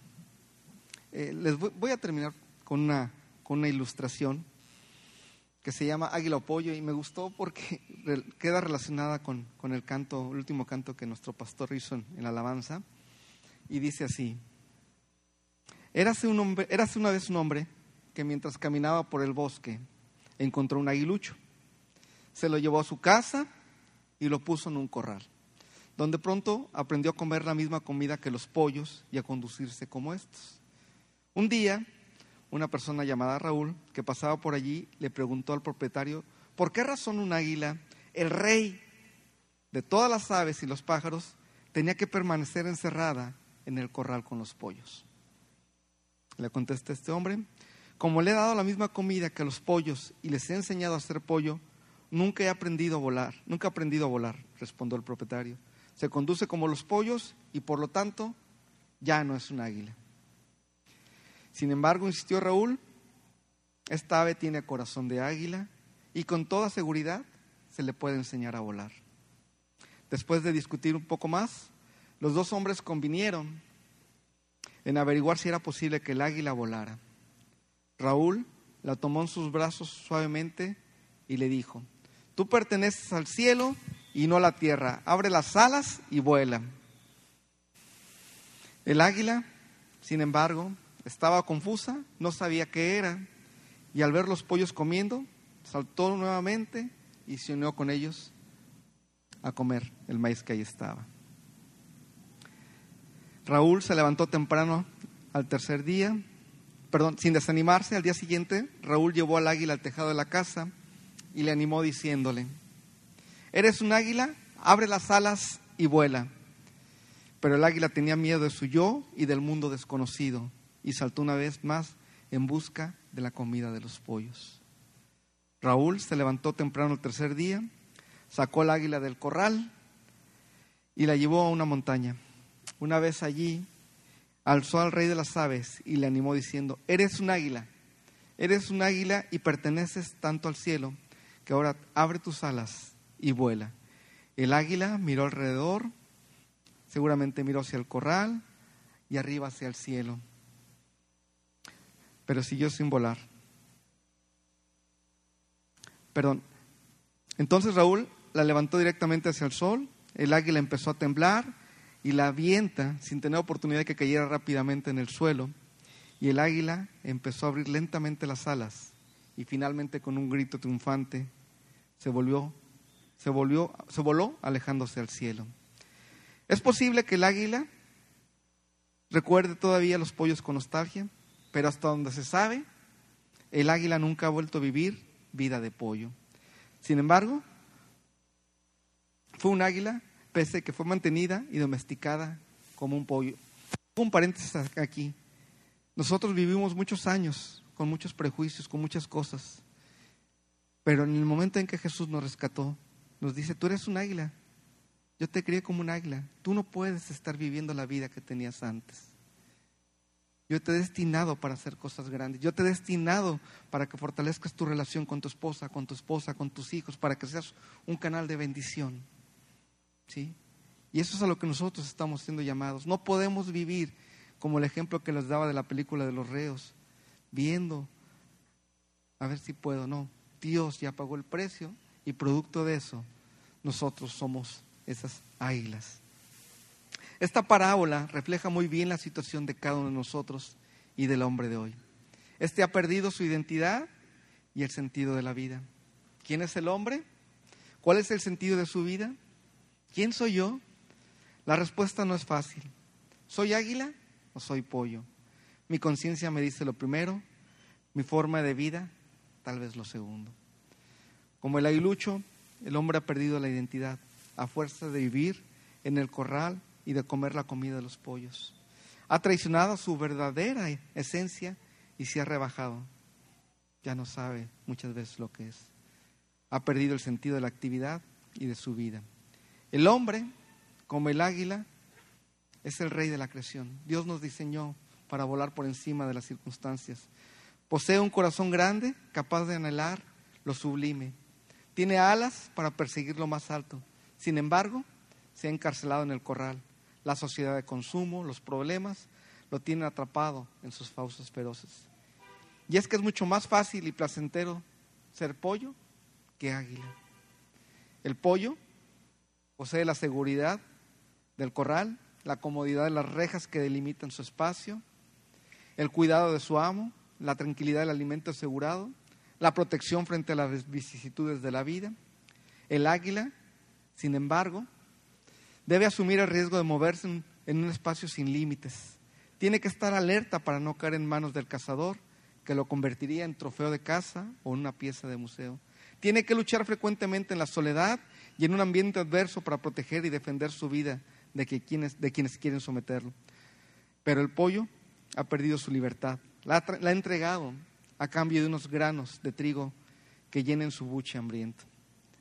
Eh, les voy, a terminar con una, con una ilustración que se llama Águila o Pollo y me gustó porque queda relacionada con, con, el canto, el último canto que nuestro pastor hizo en, la alabanza y dice así, Érase, un hombre, érase una vez un hombre que mientras caminaba por el bosque encontró un aguilucho. Se lo llevó a su casa y lo puso en un corral, donde pronto aprendió a comer la misma comida que los pollos y a conducirse como estos. Un día, una persona llamada Raúl, que pasaba por allí, le preguntó al propietario, ¿por qué razón un águila, el rey de todas las aves y los pájaros, tenía que permanecer encerrada en el corral con los pollos? Le contesta este hombre, como le he dado la misma comida que a los pollos y les he enseñado a hacer pollo, nunca he aprendido a volar, nunca he aprendido a volar, respondió el propietario. Se conduce como los pollos y por lo tanto ya no es un águila. Sin embargo, insistió Raúl, esta ave tiene corazón de águila y con toda seguridad se le puede enseñar a volar. Después de discutir un poco más, los dos hombres convinieron en averiguar si era posible que el águila volara. Raúl la tomó en sus brazos suavemente y le dijo, tú perteneces al cielo y no a la tierra, abre las alas y vuela. El águila, sin embargo, estaba confusa, no sabía qué era, y al ver los pollos comiendo, saltó nuevamente y se unió con ellos a comer el maíz que ahí estaba. Raúl se levantó temprano al tercer día, perdón, sin desanimarse, al día siguiente Raúl llevó al águila al tejado de la casa y le animó diciéndole, eres un águila, abre las alas y vuela. Pero el águila tenía miedo de su yo y del mundo desconocido y saltó una vez más en busca de la comida de los pollos. Raúl se levantó temprano el tercer día, sacó al águila del corral y la llevó a una montaña. Una vez allí, alzó al rey de las aves y le animó diciendo, eres un águila, eres un águila y perteneces tanto al cielo que ahora abre tus alas y vuela. El águila miró alrededor, seguramente miró hacia el corral y arriba hacia el cielo, pero siguió sin volar. Perdón. Entonces Raúl la levantó directamente hacia el sol, el águila empezó a temblar y la avienta sin tener oportunidad de que cayera rápidamente en el suelo, y el águila empezó a abrir lentamente las alas y finalmente con un grito triunfante se volvió, se volvió, se voló alejándose al cielo. Es posible que el águila recuerde todavía los pollos con nostalgia, pero hasta donde se sabe, el águila nunca ha vuelto a vivir vida de pollo. Sin embargo, fue un águila, pese a que fue mantenida y domesticada como un pollo. Un paréntesis aquí. Nosotros vivimos muchos años con muchos prejuicios, con muchas cosas. Pero en el momento en que Jesús nos rescató, nos dice, tú eres un águila. Yo te crié como un águila. Tú no puedes estar viviendo la vida que tenías antes. Yo te he destinado para hacer cosas grandes. Yo te he destinado para que fortalezcas tu relación con tu esposa, con tu esposa, con tus hijos, para que seas un canal de bendición. ¿Sí? Y eso es a lo que nosotros estamos siendo llamados. No podemos vivir como el ejemplo que les daba de la película de los reos, viendo, a ver si puedo, no. Dios ya pagó el precio y producto de eso nosotros somos esas águilas. Esta parábola refleja muy bien la situación de cada uno de nosotros y del hombre de hoy. Este ha perdido su identidad y el sentido de la vida. ¿Quién es el hombre? ¿Cuál es el sentido de su vida? ¿Quién soy yo? La respuesta no es fácil. ¿Soy águila o soy pollo? Mi conciencia me dice lo primero, mi forma de vida tal vez lo segundo. Como el aguilucho, el hombre ha perdido la identidad a fuerza de vivir en el corral y de comer la comida de los pollos. Ha traicionado su verdadera esencia y se ha rebajado. Ya no sabe muchas veces lo que es. Ha perdido el sentido de la actividad y de su vida. El hombre, como el águila, es el rey de la creación. Dios nos diseñó para volar por encima de las circunstancias. Posee un corazón grande, capaz de anhelar lo sublime. Tiene alas para perseguir lo más alto. Sin embargo, se ha encarcelado en el corral. La sociedad de consumo, los problemas, lo tienen atrapado en sus fauces feroces. Y es que es mucho más fácil y placentero ser pollo que águila. El pollo posee la seguridad del corral, la comodidad de las rejas que delimitan su espacio, el cuidado de su amo, la tranquilidad del alimento asegurado, la protección frente a las vicisitudes de la vida. El águila, sin embargo, debe asumir el riesgo de moverse en, un espacio sin límites. Tiene que estar alerta para no caer en manos del cazador, que lo convertiría en trofeo de caza o en una pieza de museo. Tiene que luchar frecuentemente en la soledad y en un ambiente adverso para proteger y defender su vida de, que quienes, de quienes quieren someterlo. Pero el pollo ha perdido su libertad. La, ha- entregado a cambio de unos granos de trigo que llenen su buche hambriento.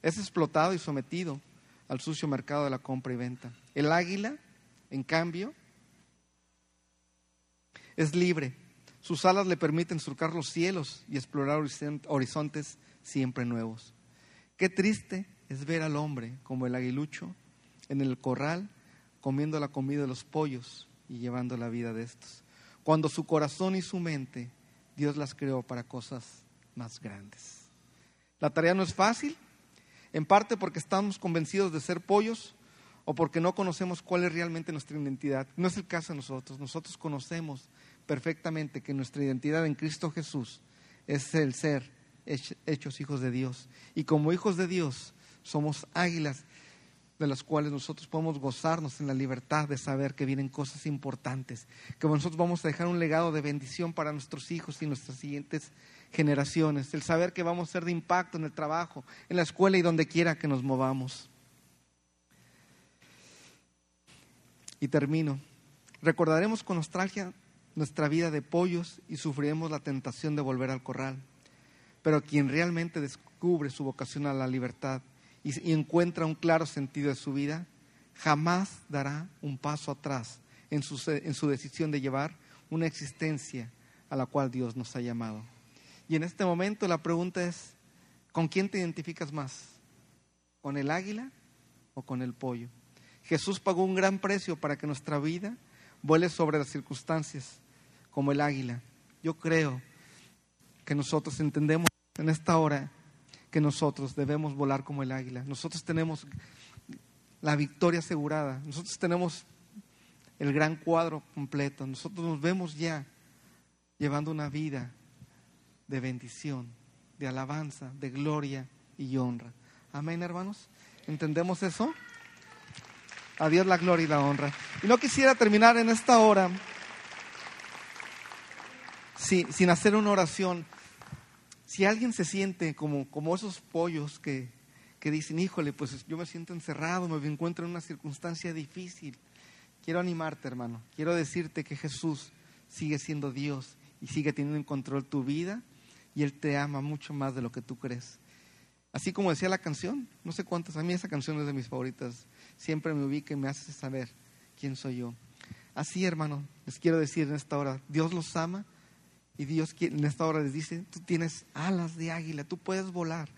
Es explotado y sometido al sucio mercado de la compra y venta. El águila, en cambio, es libre. Sus alas le permiten surcar los cielos y explorar horizon- horizontes siempre nuevos. Qué triste es ver al hombre como el aguilucho en el corral comiendo la comida de los pollos y llevando la vida de estos. Cuando su corazón y su mente Dios las creó para cosas más grandes. La tarea no es fácil, en parte porque estamos convencidos de ser pollos o porque no conocemos cuál es realmente nuestra identidad. No es el caso de nosotros. Nosotros conocemos perfectamente que nuestra identidad en Cristo Jesús es el ser hech- hechos hijos de Dios. Y como hijos de Dios somos águilas de las cuales nosotros podemos gozarnos en la libertad de saber que vienen cosas importantes, que nosotros vamos a dejar un legado de bendición para nuestros hijos y nuestras siguientes generaciones, el saber que vamos a ser de impacto en el trabajo, en la escuela y donde quiera que nos movamos. Y termino. Recordaremos con nostalgia nuestra vida de pollos y sufriremos la tentación de volver al corral. Pero quien realmente descubre su vocación a la libertad y, encuentra un claro sentido de su vida, jamás dará un paso atrás en su, en su decisión de llevar una existencia a la cual Dios nos ha llamado. Y en este momento la pregunta es, ¿con quién te identificas más? ¿Con el águila o con el pollo? Jesús pagó un gran precio para que nuestra vida vuele sobre las circunstancias como el águila. Yo creo que nosotros entendemos en esta hora que nosotros debemos volar como el águila. Nosotros tenemos la victoria asegurada. Nosotros tenemos el gran cuadro completo. Nosotros nos vemos ya llevando una vida de bendición, de alabanza, de gloria y honra. Amén, hermanos. ¿Entendemos eso? A Dios la gloria y la honra. Y no quisiera terminar en esta hora sin, sin hacer una oración. Si alguien se siente como, como esos pollos que, que dicen, híjole, pues yo me siento encerrado, me encuentro en una circunstancia difícil, quiero animarte, hermano. Quiero decirte que Jesús sigue siendo Dios y sigue teniendo en control tu vida y Él te ama mucho más de lo que tú crees. Así como decía la canción, no sé cuántas, a mí esa canción es de mis favoritas, siempre me ubica y me hace saber quién soy yo. Así, hermano, les quiero decir en esta hora, Dios los ama y Dios en esta hora les dice, tú tienes alas de águila, tú puedes volar,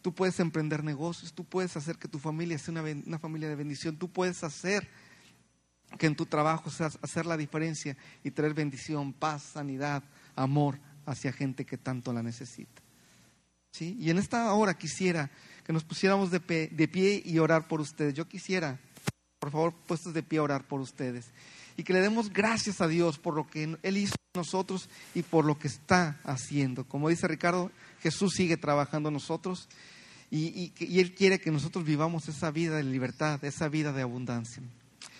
tú puedes emprender negocios, tú puedes hacer que tu familia sea una familia de bendición, tú puedes hacer que en tu trabajo seas hacer la diferencia y traer bendición, paz, sanidad, amor hacia gente que tanto la necesita. ¿Sí? Y en esta hora quisiera que nos pusiéramos de, pe- de pie y orar por ustedes. Yo quisiera, por favor, puestos de pie a orar por ustedes. Y que le demos gracias a Dios por lo que Él hizo en nosotros y por lo que está haciendo. Como dice Ricardo, Jesús sigue trabajando en nosotros y, y Él quiere que nosotros vivamos esa vida de libertad, esa vida de abundancia.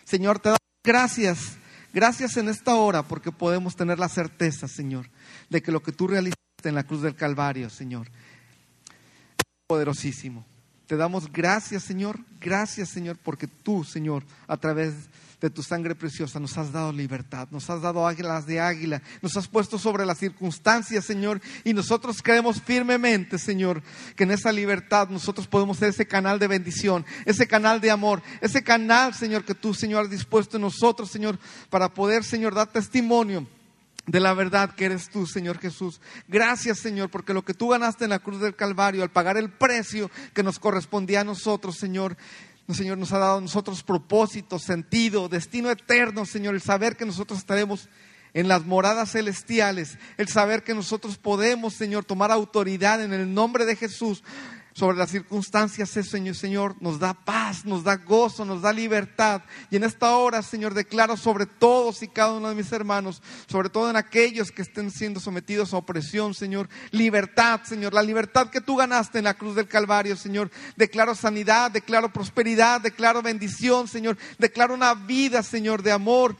Señor, te damos gracias. Gracias en esta hora porque podemos tener la certeza, Señor, de que lo que tú realizaste en la cruz del Calvario, Señor, poderosísimo. Te damos gracias, Señor, gracias, Señor, porque tú, Señor, a través de tu sangre preciosa nos has dado libertad, nos has dado águilas de águila, nos has puesto sobre las circunstancias, Señor, y nosotros creemos firmemente, Señor, que en esa libertad nosotros podemos ser ese canal de bendición, ese canal de amor, ese canal, Señor, que tú, Señor, has dispuesto en nosotros, Señor, para poder, Señor, dar testimonio de la verdad que eres tú, Señor Jesús. Gracias, Señor, porque lo que tú ganaste en la cruz del Calvario, al pagar el precio que nos correspondía a nosotros, Señor, Señor, nos ha dado a nosotros propósito, sentido, destino eterno, Señor, el saber que nosotros estaremos en las moradas celestiales, el saber que nosotros podemos, Señor, tomar autoridad en el nombre de Jesús sobre las circunstancias, ese Señor, Señor, nos da paz, nos da gozo, nos da libertad. Y en esta hora, Señor, declaro sobre todos y cada uno de mis hermanos, sobre todo en aquellos que estén siendo sometidos a opresión, Señor, libertad, Señor, la libertad que tú ganaste en la cruz del Calvario, Señor. Declaro sanidad, declaro prosperidad, declaro bendición, Señor. Declaro una vida, Señor, de amor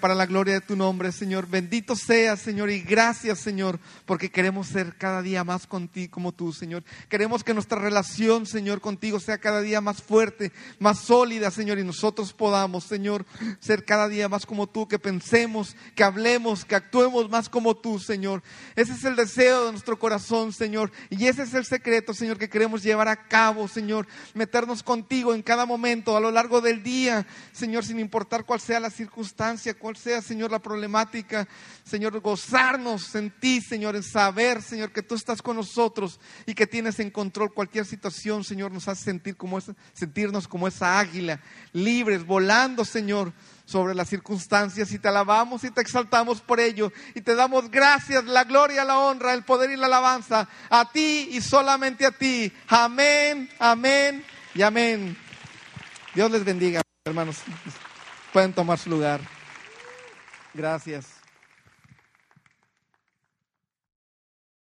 para la gloria de tu nombre, Señor. Bendito sea, Señor, y gracias, Señor, porque queremos ser cada día más contigo como tú, Señor. Queremos que nuestra relación, Señor, contigo sea cada día más fuerte, más sólida, Señor, y nosotros podamos, Señor, ser cada día más como tú, que pensemos, que hablemos, que actuemos más como tú, Señor. Ese es el deseo de nuestro corazón, Señor, y ese es el secreto, Señor, que queremos llevar a cabo, Señor, meternos contigo en cada momento, a lo largo del día, Señor, sin importar cuál sea la circunstancia cuál sea, Señor, la problemática, Señor, gozarnos en ti, Señor, en saber, Señor, que tú estás con nosotros y que tienes en control cualquier situación, Señor, nos hace sentir como sentirnos como esa águila, libres, volando, Señor, sobre las circunstancias y te alabamos y te exaltamos por ello y te damos gracias, la gloria, la honra, el poder y la alabanza a ti y solamente a ti. Amén, amén y amén. Dios les bendiga, hermanos. Pueden tomar su lugar. Gracias.